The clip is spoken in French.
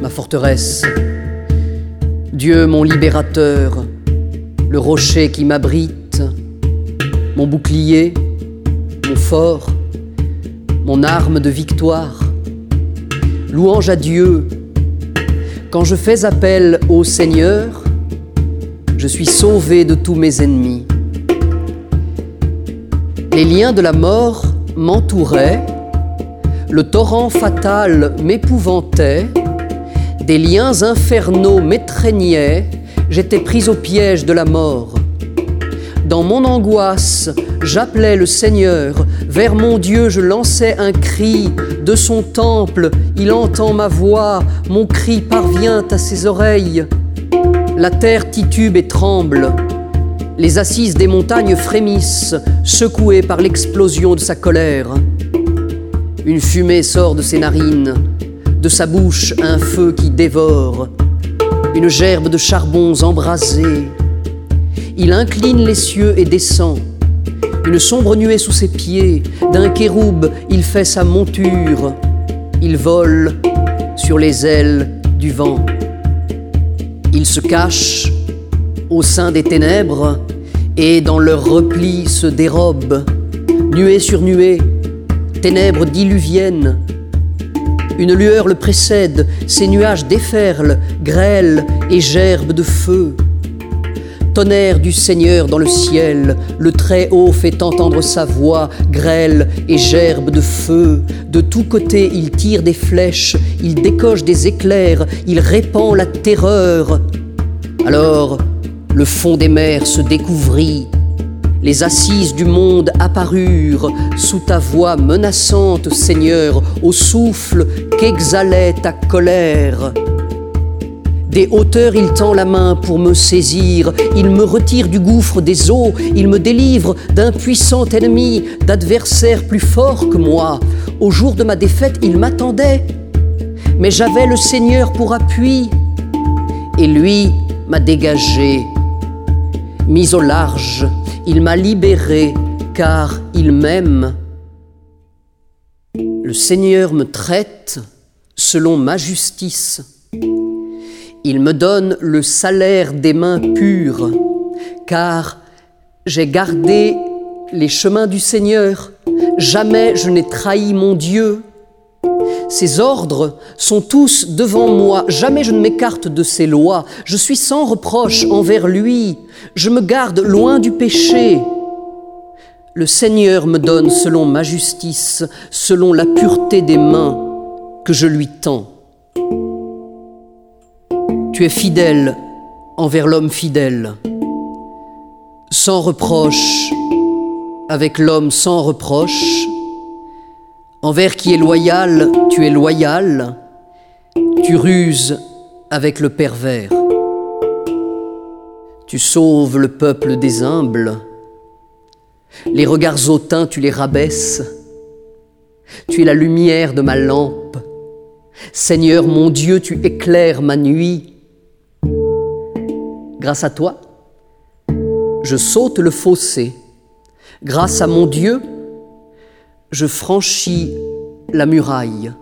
ma forteresse. Dieu mon libérateur, le rocher qui m'abrite, mon bouclier, mon fort, mon arme de victoire. Louange à Dieu. Quand je fais appel au Seigneur, je suis sauvé de tous mes ennemis. Les liens de la mort m'entouraient, le torrent fatal m'épouvantait, des liens infernaux m'étreignaient, j'étais pris au piège de la mort. Dans mon angoisse, j'appelais le Seigneur, vers mon Dieu je lançais un cri, de son temple il entend ma voix, mon cri parvient à ses oreilles. La terre titube et tremble, les assises des montagnes frémissent, secouées par l'explosion de sa colère. Une fumée sort de ses narines, de sa bouche un feu qui dévore, une gerbe de charbons embrasés. Il incline les cieux et descend. Une sombre nuée sous ses pieds, d'un kéroub il fait sa monture. Il vole sur les ailes du vent. Il se cache au sein des ténèbres et dans leur repli se dérobe, nuée sur nuée, ténèbres diluviennes. Une lueur le précède, ses nuages déferlent, grêlent et gerbent de feu. Tonnerre du Seigneur dans le ciel, le Très-Haut fait entendre sa voix, grêle et gerbe de feu. De tous côtés, il tire des flèches, il décoche des éclairs, il répand la terreur. Alors, le fond des mers se découvrit, les assises du monde apparurent sous ta voix menaçante, Seigneur, au souffle qu'exhalait ta colère. Des hauteurs, il tend la main pour me saisir, il me retire du gouffre des eaux, il me délivre d'un puissant ennemi, d'adversaires plus forts que moi. Au jour de ma défaite, il m'attendait, mais j'avais le Seigneur pour appui, et lui m'a dégagé mis au large, il m'a libéré car il m'aime. Le Seigneur me traite selon ma justice. Il me donne le salaire des mains pures, car j'ai gardé les chemins du Seigneur. Jamais je n'ai trahi mon Dieu. Ses ordres sont tous devant moi, jamais je ne m'écarte de ses lois, je suis sans reproche envers lui, je me garde loin du péché. Le Seigneur me donne selon ma justice, selon la pureté des mains que je lui tends. Tu es fidèle envers l'homme fidèle, sans reproche avec l'homme sans reproche, Envers qui est loyal, tu es loyal, tu ruses avec le pervers. Tu sauves le peuple des humbles, les regards hautains, tu les rabaisses. Tu es la lumière de ma lampe. Seigneur mon Dieu, tu éclaires ma nuit. Grâce à toi, je saute le fossé. Grâce à mon Dieu, je franchis la muraille.